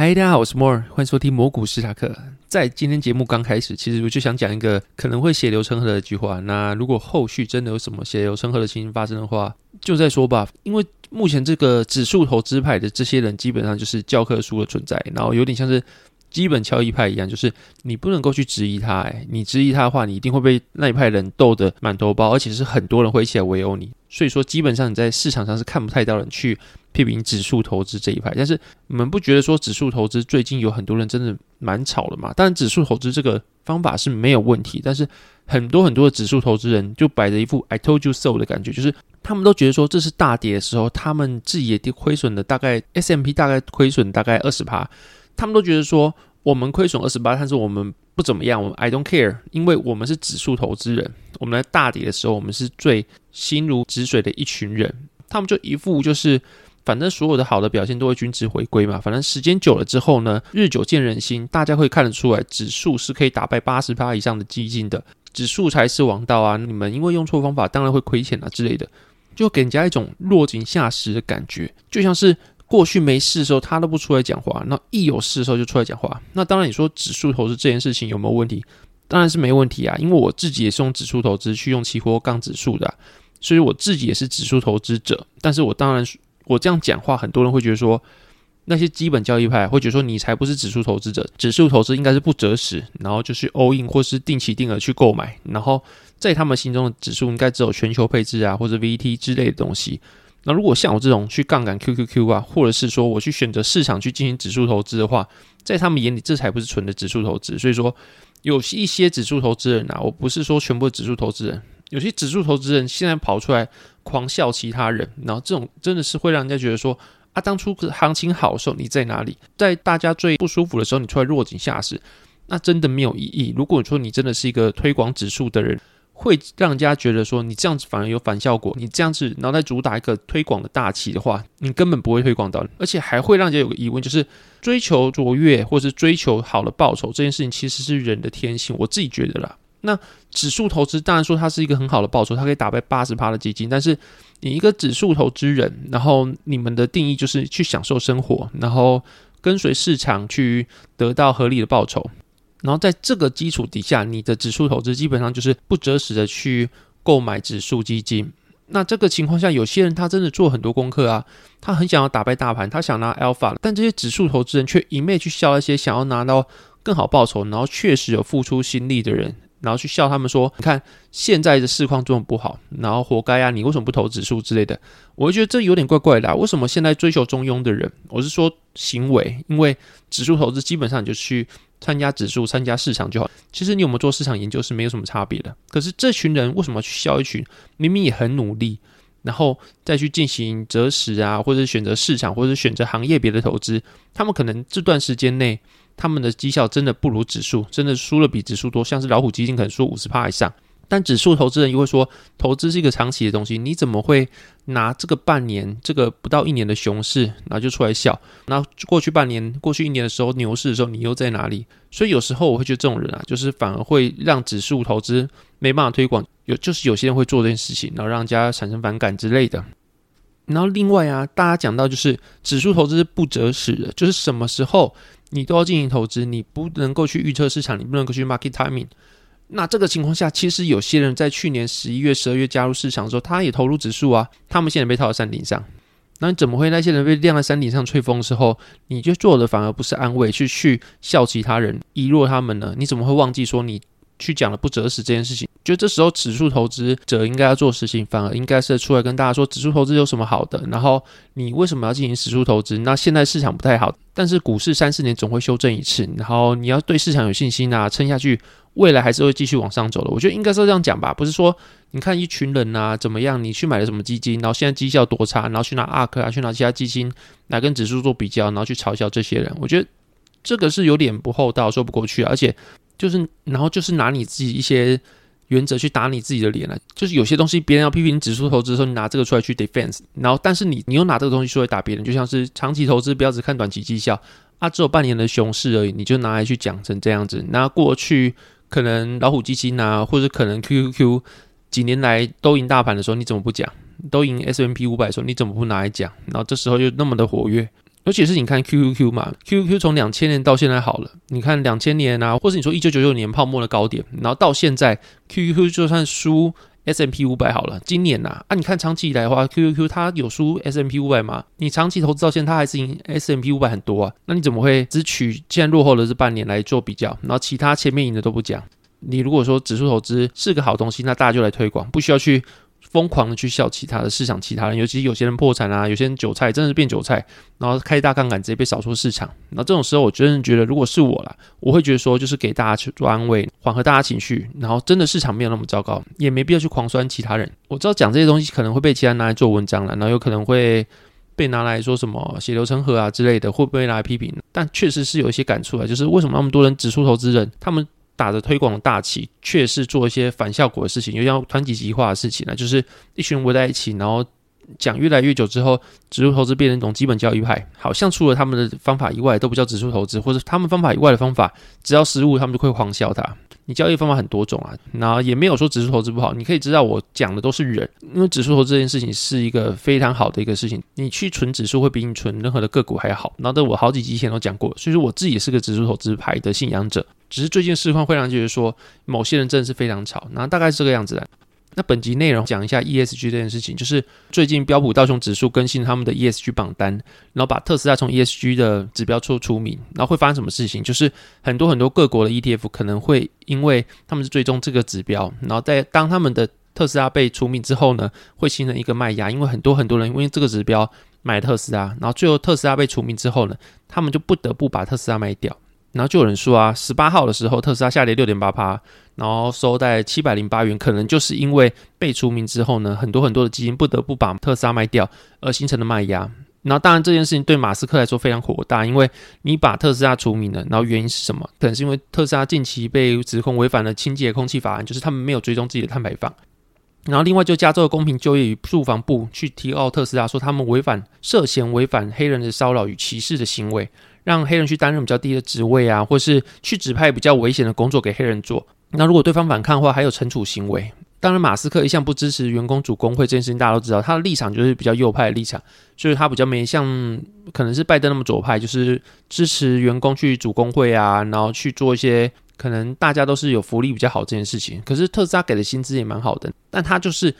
嗨，大家好，我是摩尔，欢迎收听魔股史塔克。在今天节目刚开始，其实我就想讲一个可能会血流成河的一句话。那如果后续真的有什么血流成河的情形发生的话，就再说吧。因为目前这个指数投资派的这些人，基本上就是教科书的存在，然后有点像是基本敲一派一样，就是你不能够去质疑他。哎，你质疑他的话，你一定会被那一派人斗得满头包，而且是很多人会一起来围殴你。所以说，基本上你在市场上是看不太到人去。批评指数投资这一派，但是你们不觉得说指数投资最近有很多人真的蛮吵的吗？当然，指数投资这个方法是没有问题，但是很多很多的指数投资人就摆着一副 “I told you so” 的感觉，就是他们都觉得说这是大跌的时候，他们自己也跌亏损的大概 S M P 大概亏损大概二十趴，他们都觉得说我们亏损二十八，但是我们不怎么样，我们 I don't care，因为我们是指数投资人，我们在大跌的时候，我们是最心如止水的一群人，他们就一副就是。反正所有的好的表现都会均值回归嘛。反正时间久了之后呢，日久见人心，大家会看得出来，指数是可以打败八十八以上的基金的，指数才是王道啊！你们因为用错方法，当然会亏钱啊之类的，就给人家一种落井下石的感觉，就像是过去没事的时候他都不出来讲话，那一有事的时候就出来讲话。那当然，你说指数投资这件事情有没有问题？当然是没问题啊，因为我自己也是用指数投资去用期货杠指数的，所以我自己也是指数投资者，但是我当然。我这样讲话，很多人会觉得说，那些基本交易派会觉得说，你才不是指数投资者，指数投资应该是不择时，然后就是 all in 或是定期定额去购买，然后在他们心中的指数应该只有全球配置啊，或者 VT 之类的东西。那如果像我这种去杠杆 QQQ 啊，或者是说我去选择市场去进行指数投资的话，在他们眼里这才不是纯的指数投资。所以说，有一些指数投资人啊，我不是说全部的指数投资人。有些指数投资人现在跑出来狂笑其他人，然后这种真的是会让人家觉得说啊，当初行情好的时候你在哪里？在大家最不舒服的时候你出来落井下石，那真的没有意义。如果说你真的是一个推广指数的人，会让人家觉得说你这样子反而有反效果。你这样子然后再主打一个推广的大旗的话，你根本不会推广到，而且还会让人家有个疑问，就是追求卓越或是追求好的报酬这件事情，其实是人的天性。我自己觉得啦。那指数投资当然说它是一个很好的报酬，它可以打败八十趴的基金。但是你一个指数投资人，然后你们的定义就是去享受生活，然后跟随市场去得到合理的报酬。然后在这个基础底下，你的指数投资基本上就是不择时的去购买指数基金。那这个情况下，有些人他真的做很多功课啊，他很想要打败大盘，他想拿 alpha，但这些指数投资人却一昧去笑那些想要拿到更好报酬，然后确实有付出心力的人。然后去笑他们说：“你看现在的市况这么不好，然后活该啊！你为什么不投指数之类的？”我就觉得这有点怪怪的啊。为什么现在追求中庸的人，我是说行为，因为指数投资基本上就去参加指数、参加市场就好。其实你有没有做市场研究是没有什么差别的。可是这群人为什么去笑一群明明也很努力，然后再去进行择时啊，或者选择市场，或者选择行业别的投资？他们可能这段时间内。他们的绩效真的不如指数，真的输了比指数多，像是老虎基金可能输五十趴以上。但指数投资人又会说，投资是一个长期的东西，你怎么会拿这个半年、这个不到一年的熊市，然后就出来笑？那过去半年、过去一年的时候，牛市的时候，你又在哪里？所以有时候我会觉得这种人啊，就是反而会让指数投资没办法推广。有就是有些人会做这件事情，然后让人家产生反感之类的。然后另外啊，大家讲到就是指数投资是不择时的，就是什么时候。你都要进行投资，你不能够去预测市场，你不能够去 market timing。那这个情况下，其实有些人在去年十一月、十二月加入市场的时候，他也投入指数啊，他们现在被套在山顶上。那你怎么会那些人被晾在山顶上吹风的时候，你就做的反而不是安慰，去去笑其他人，遗落他们呢？你怎么会忘记说你？去讲了不择时这件事情，就这时候指数投资者应该要做事情，反而应该是出来跟大家说指数投资有什么好的，然后你为什么要进行指数投资？那现在市场不太好，但是股市三四年总会修正一次，然后你要对市场有信心啊，撑下去，未来还是会继续往上走的。我觉得应该是这样讲吧，不是说你看一群人啊怎么样，你去买了什么基金，然后现在绩效多差，然后去拿 ARK 啊，去拿其他基金来跟指数做比较，然后去嘲笑这些人，我觉得这个是有点不厚道，说不过去，而且。就是，然后就是拿你自己一些原则去打你自己的脸了。就是有些东西别人要批评你指数投资的时候，你拿这个出来去 defense，然后但是你你又拿这个东西出来打别人，就像是长期投资不要只看短期绩效啊，只有半年的熊市而已，你就拿来去讲成这样子。那过去可能老虎基金啊，或者可能 QQQ 几年来都赢大盘的时候，你怎么不讲？都赢 S M P 五百的时候，你怎么不拿来讲？然后这时候又那么的活跃。尤其是你看 QQQ 嘛，QQQ 从两千年到现在好了，你看两千年啊，或是你说一九九九年泡沫的高点，然后到现在 QQQ 就算输 SMP 五百好了，今年呐啊，啊你看长期以来的话，QQQ 它有输 SMP 五百吗？你长期投资到现在，它还是赢 SMP 五百很多啊，那你怎么会只取现在落后的这半年来做比较，然后其他前面赢的都不讲？你如果说指数投资是个好东西，那大家就来推广，不需要去。疯狂的去笑其他的市场，其他人，尤其是有些人破产啊，有些人韭菜真的是变韭菜，然后开大杠杆直接被扫出市场。那这种时候，我真的觉得，如果是我啦，我会觉得说，就是给大家去做安慰，缓和大家情绪。然后真的市场没有那么糟糕，也没必要去狂酸其他人。我知道讲这些东西可能会被其他人拿来做文章了，然后有可能会被拿来说什么血流成河啊之类的，会不会拿来批评？但确实是有一些感触啊，就是为什么那么多人指数投资人，他们。打着推广大旗，却是做一些反效果的事情，又像团体极化的事情呢，就是一群人围在一起，然后讲越来越久之后，指数投资变成一种基本教义派，好像除了他们的方法以外，都不叫指数投资，或者他们方法以外的方法，只要失误，他们就会狂笑他。你交易方法很多种啊，然后也没有说指数投资不好。你可以知道我讲的都是人，因为指数投资这件事情是一个非常好的一个事情。你去存指数会比你存任何的个股还好。然后这我好几集前都讲过，所以说我自己是个指数投资派的信仰者。只是最近市况会让人觉得说某些人真的是非常吵，然后大概是这个样子的。那本集内容讲一下 ESG 这件事情，就是最近标普道琼指数更新他们的 ESG 榜单，然后把特斯拉从 ESG 的指标处除名，然后会发生什么事情？就是很多很多各国的 ETF 可能会因为他们是追踪这个指标，然后在当他们的特斯拉被除名之后呢，会形成一个卖压，因为很多很多人因为这个指标买特斯拉，然后最后特斯拉被除名之后呢，他们就不得不把特斯拉卖掉。然后就有人说啊，十八号的时候特斯拉下跌六点八趴，然后收在七百零八元，可能就是因为被除名之后呢，很多很多的基金不得不把特斯拉卖掉而形成的卖压。然后当然这件事情对马斯克来说非常火大，因为你把特斯拉除名了，然后原因是什么？可能是因为特斯拉近期被指控违反了清洁空气法案，就是他们没有追踪自己的碳排放。然后另外就加州的公平就业与住房部去提告特斯拉，说他们违反涉嫌违反黑人的骚扰与歧视的行为。让黑人去担任比较低的职位啊，或是去指派比较危险的工作给黑人做。那如果对方反抗的话，还有惩处行为。当然，马斯克一向不支持员工组工会这件事情，大家都知道，他的立场就是比较右派的立场，所以他比较没像可能是拜登那么左派，就是支持员工去组工会啊，然后去做一些可能大家都是有福利比较好这件事情。可是特斯拉给的薪资也蛮好的，但他就是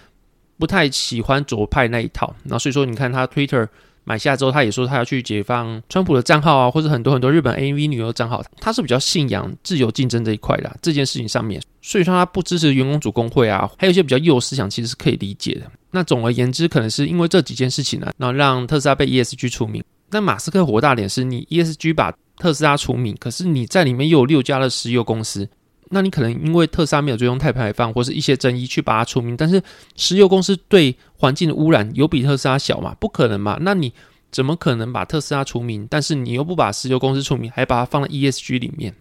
不太喜欢左派那一套。然后所以说，你看他 Twitter。买下之后，他也说他要去解放川普的账号啊，或者很多很多日本 AV 女优账号。他是比较信仰自由竞争这一块的这件事情上面，所以说他不支持员工主工会啊，还有一些比较右思想，其实是可以理解的。那总而言之，可能是因为这几件事情呢，然后让特斯拉被 ESG 除名。那马斯克火大点是你 ESG 把特斯拉除名，可是你在里面又有六家的石油公司。那你可能因为特斯拉没有追踪碳排放或是一些争议去把它除名，但是石油公司对环境的污染有比特斯拉小吗？不可能嘛？那你怎么可能把特斯拉除名？但是你又不把石油公司除名，还把它放在 ESG 里面？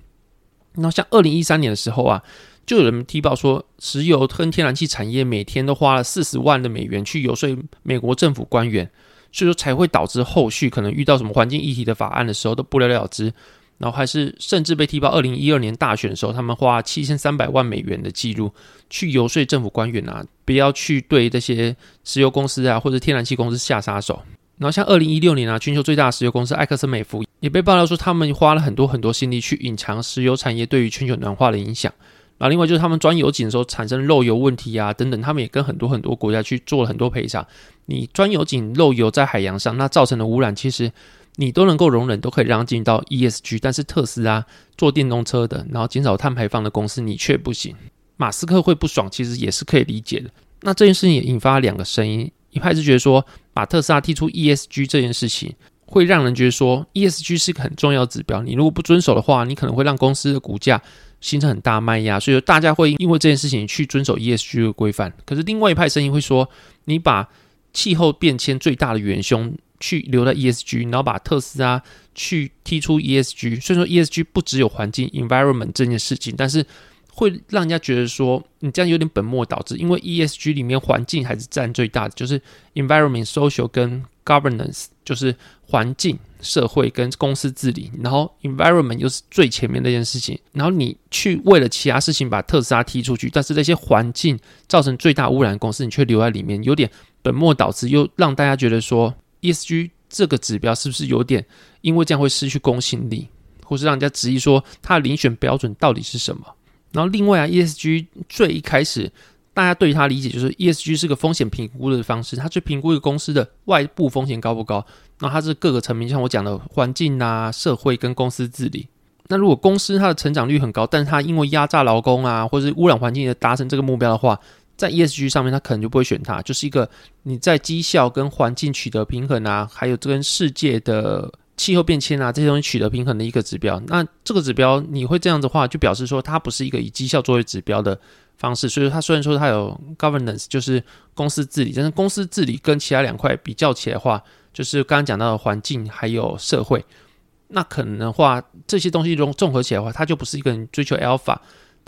那像二零一三年的时候啊，就有人提报说，石油跟天然气产业每天都花了四十万的美元去游说美国政府官员，所以说才会导致后续可能遇到什么环境议题的法案的时候都不了了之。然后还是甚至被踢爆，二零一二年大选的时候，他们花七千三百万美元的记录去游说政府官员啊，不要去对这些石油公司啊或者天然气公司下杀手。然后像二零一六年啊，全球最大的石油公司埃克森美孚也被爆料说，他们花了很多很多心力去隐藏石油产业对于全球暖化的影响。然后另外就是他们钻油井的时候产生漏油问题啊等等，他们也跟很多很多国家去做了很多赔偿。你钻油井漏油在海洋上，那造成的污染其实。你都能够容忍，都可以让进到 ESG，但是特斯拉做电动车的，然后减少碳排放的公司，你却不行。马斯克会不爽，其实也是可以理解的。那这件事情也引发了两个声音，一派是觉得说，把特斯拉踢出 ESG 这件事情，会让人觉得说，ESG 是一个很重要指标，你如果不遵守的话，你可能会让公司的股价形成很大卖压，所以大家会因为这件事情去遵守 ESG 的规范。可是另外一派声音会说，你把气候变迁最大的元凶。去留在 ESG，然后把特斯拉去踢出 ESG。所以说 ESG 不只有环境 environment 这件事情，但是会让人家觉得说你这样有点本末倒置，因为 ESG 里面环境还是占最大的，就是 environment、social 跟 governance，就是环境、社会跟公司治理。然后 environment 又是最前面那件事情，然后你去为了其他事情把特斯拉踢出去，但是那些环境造成最大污染的公司你却留在里面，有点本末倒置，又让大家觉得说。ESG 这个指标是不是有点因为这样会失去公信力，或是让人家质疑说它的遴选标准到底是什么？然后另外啊，ESG 最一开始大家对于它理解就是 ESG 是个风险评估的方式，它去评估一个公司的外部风险高不高。然后它是各个层面，像我讲的环境啊、社会跟公司治理。那如果公司它的成长率很高，但是它因为压榨劳工啊，或是污染环境而达成这个目标的话，在 ESG 上面它可能就不会选它，就是一个你在绩效跟环境取得平衡啊，还有跟世界的气候变迁啊这些东西取得平衡的一个指标。那这个指标你会这样的话，就表示说它不是一个以绩效作为指标的方式。所以说它虽然说它有 governance，就是公司治理，但是公司治理跟其他两块比较起来的话，就是刚刚讲到的环境还有社会，那可能的话，这些东西融综合起来的话，它就不是一个人追求 alpha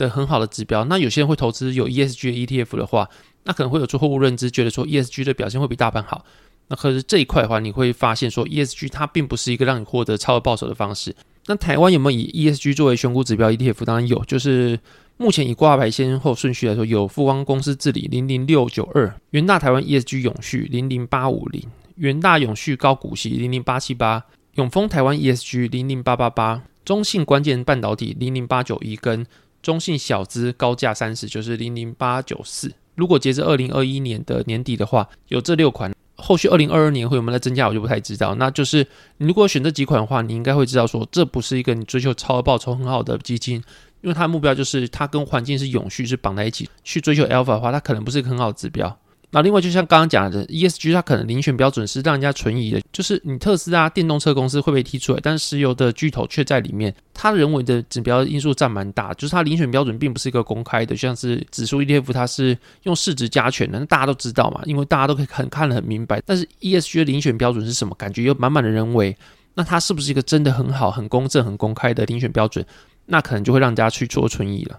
的很好的指标。那有些人会投资有 ESG 的 ETF 的话，那可能会有错误认知，觉得说 ESG 的表现会比大盘好。那可是这一块的话，你会发现说 ESG 它并不是一个让你获得超额报酬的方式。那台湾有没有以 ESG 作为选股指标 ETF？当然有，就是目前以挂牌先后顺序来说，有富邦公司治理零零六九二，元大台湾 ESG 永续零零八五零。元大永续高股息零零八七八，永丰台湾 ESG 零零八八八，中信关键半导体零零八九一，跟中信小资高价三十就是零零八九四。如果截至二零二一年的年底的话，有这六款。后续二零二二年会有没有再增加，我就不太知道。那就是你如果选这几款的话，你应该会知道说，这不是一个你追求超额报酬很好的基金，因为它的目标就是它跟环境是永续是绑在一起。去追求 Alpha 的话，它可能不是一个很好的指标。那另外，就像刚刚讲的，ESG 它可能遴选标准是让人家存疑的，就是你特斯拉电动车公司会被踢出来，但是石油的巨头却在里面，它人为的指标因素占蛮大，就是它遴选标准并不是一个公开的，像是指数 ETF 它是用市值加权的，那大家都知道嘛，因为大家都可以很看得很明白。但是 ESG 的遴选标准是什么？感觉又满满的人为，那它是不是一个真的很好、很公正、很公开的遴选标准？那可能就会让人家去做存疑了。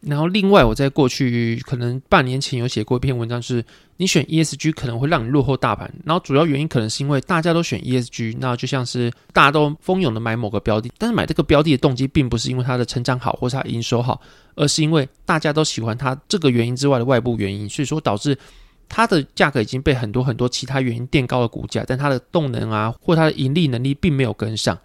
然后，另外，我在过去可能半年前有写过一篇文章，是你选 ESG 可能会让你落后大盘。然后，主要原因可能是因为大家都选 ESG，那就像是大家都蜂拥的买某个标的，但是买这个标的的动机并不是因为它的成长好或是它营收好，而是因为大家都喜欢它这个原因之外的外部原因，所以说导致它的价格已经被很多很多其他原因垫高了股价，但它的动能啊或它的盈利能力并没有跟上，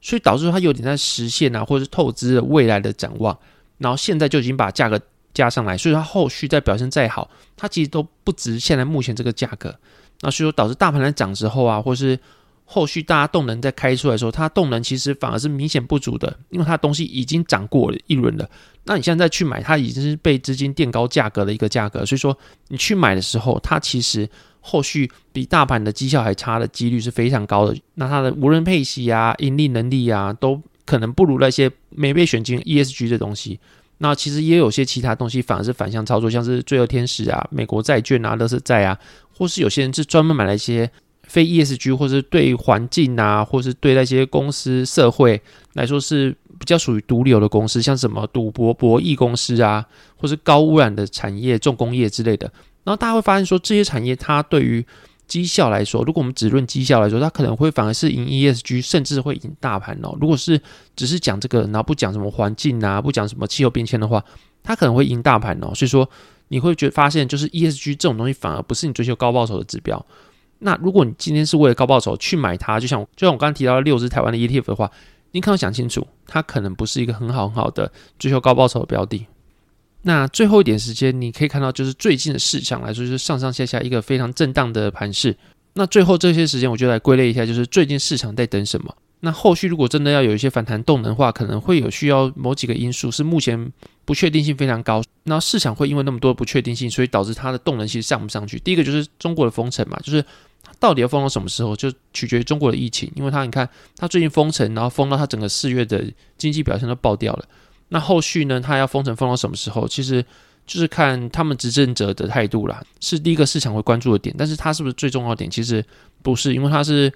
所以导致它有点在实现啊，或者是透支了未来的展望。然后现在就已经把价格加上来，所以它后续再表现再好，它其实都不值现在目前这个价格。那所以说导致大盘在涨之后啊，或是后续大家动能再开出来的时候，它动能其实反而是明显不足的，因为它东西已经涨过了一轮了。那你现在再去买，它已经是被资金垫高价格的一个价格，所以说你去买的时候，它其实后续比大盘的绩效还差的几率是非常高的。那它的无人配息啊、盈利能力啊都。可能不如那些没被选进 ESG 的东西，那其实也有些其他东西反而是反向操作，像是罪恶天使啊、美国债券啊、乐视债啊，或是有些人是专门买了一些非 ESG，或是对环境啊，或是对那些公司社会来说是比较属于毒瘤的公司，像什么赌博博弈公司啊，或是高污染的产业、重工业之类的。然后大家会发现说，这些产业它对于绩效来说，如果我们只论绩效来说，它可能会反而是赢 ESG，甚至会赢大盘哦。如果是只是讲这个，然后不讲什么环境啊，不讲什么气候变迁的话，它可能会赢大盘哦。所以说，你会觉发现，就是 ESG 这种东西反而不是你追求高报酬的指标。那如果你今天是为了高报酬去买它，就像就像我刚刚提到的六只台湾的 ETF 的话，你可能想清楚，它可能不是一个很好很好的追求高报酬的标的。那最后一点时间，你可以看到，就是最近的市场来说，就是上上下下一个非常震荡的盘势。那最后这些时间，我就来归类一下，就是最近市场在等什么？那后续如果真的要有一些反弹动能的话，可能会有需要某几个因素是目前不确定性非常高。那市场会因为那么多不确定性，所以导致它的动能其实上不上去。第一个就是中国的封城嘛，就是到底要封到什么时候，就取决于中国的疫情。因为它你看，它最近封城，然后封到它整个四月的经济表现都爆掉了。那后续呢？他要封城封到什么时候？其实就是看他们执政者的态度啦，是第一个市场会关注的点。但是它是不是最重要的点？其实不是，因为它是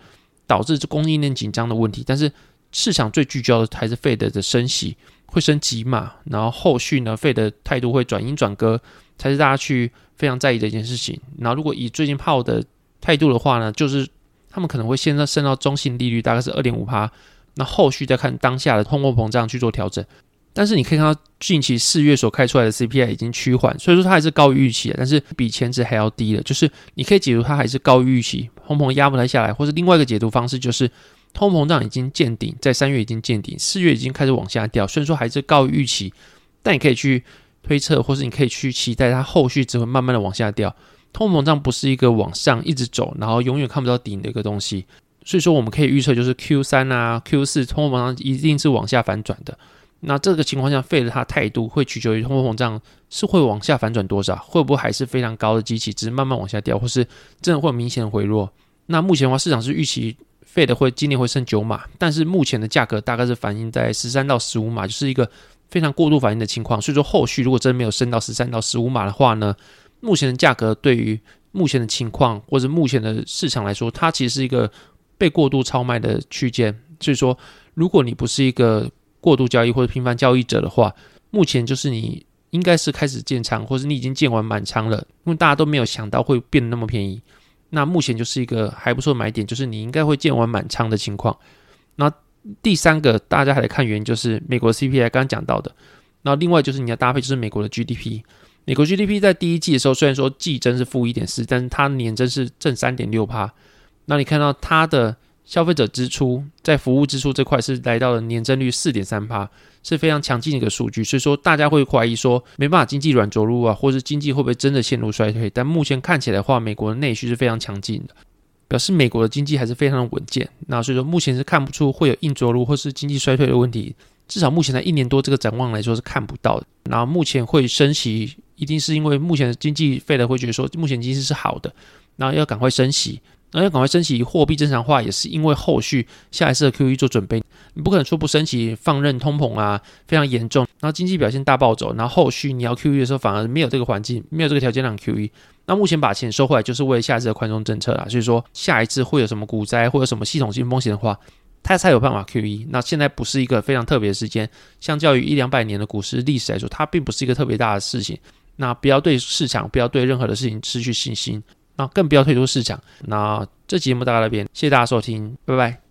导致这供应链紧张的问题。但是市场最聚焦的还是费德的升息会升级嘛？然后后续呢，费德态度会转鹰转鸽，才是大家去非常在意的一件事情。然后如果以最近泡的态度的话呢，就是他们可能会先在升到中性利率，大概是二点五趴，那后续再看当下的通货膨胀去做调整。但是你可以看到，近期四月所开出来的 CPI 已经趋缓，所以说它还是高于预期的，但是比前值还要低的。就是你可以解读它还是高于预期，通膨压不太下来，或是另外一个解读方式就是通膨胀已经见顶，在三月已经见顶，四月已经开始往下掉，虽然说还是高于预期，但你可以去推测，或是你可以去期待它后续只会慢慢的往下掉。通膨胀不是一个往上一直走，然后永远看不到顶的一个东西，所以说我们可以预测，就是 Q 三啊、Q 四通货膨胀一定是往下反转的。那这个情况下，Fed 它态度会取决于通货膨胀是会往下反转多少，会不会还是非常高的机器，只是慢慢往下掉，或是真的会明显的回落。那目前的话，市场是预期 Fed 会今年会升九码，但是目前的价格大概是反映在十三到十五码，就是一个非常过度反应的情况。所以说，后续如果真的没有升到十三到十五码的话呢，目前的价格对于目前的情况或者目前的市场来说，它其实是一个被过度超卖的区间。所以说，如果你不是一个过度交易或者频繁交易者的话，目前就是你应该是开始建仓，或者你已经建完满仓了，因为大家都没有想到会变得那么便宜。那目前就是一个还不错买点，就是你应该会建完满仓的情况。那第三个大家还得看原因，就是美国 CPI 刚刚讲到的。那另外就是你要搭配，就是美国的 GDP。美国 GDP 在第一季的时候，虽然说季增是负一点四，但是它年增是正三点六趴。那你看到它的消费者支出在服务支出这块是来到了年增率四点三趴，是非常强劲的一个数据。所以说大家会怀疑说没办法经济软着陆啊，或是经济会不会真的陷入衰退？但目前看起来的话，美国的内需是非常强劲的，表示美国的经济还是非常的稳健。那所以说目前是看不出会有硬着陆或是经济衰退的问题。至少目前在一年多这个展望来说是看不到的。然后目前会升息，一定是因为目前的经济费的会觉得说目前经济是好的，然后要赶快升息，然后赶快升息，货币正常化也是因为后续下一次的 QE 做准备。你不可能说不升息，放任通膨啊非常严重，然后经济表现大暴走，然后后续你要 QE 的时候反而没有这个环境，没有这个条件让 QE。那目前把钱收回来就是为了下一次的宽松政策啦。所以说下一次会有什么股灾，会有什么系统性风险的话。它才有办法 QE，那现在不是一个非常特别的时间，相较于一两百年的股市历史来说，它并不是一个特别大的事情。那不要对市场，不要对任何的事情失去信心，那更不要退出市场。那这节目大概到这边，谢谢大家收听，拜拜。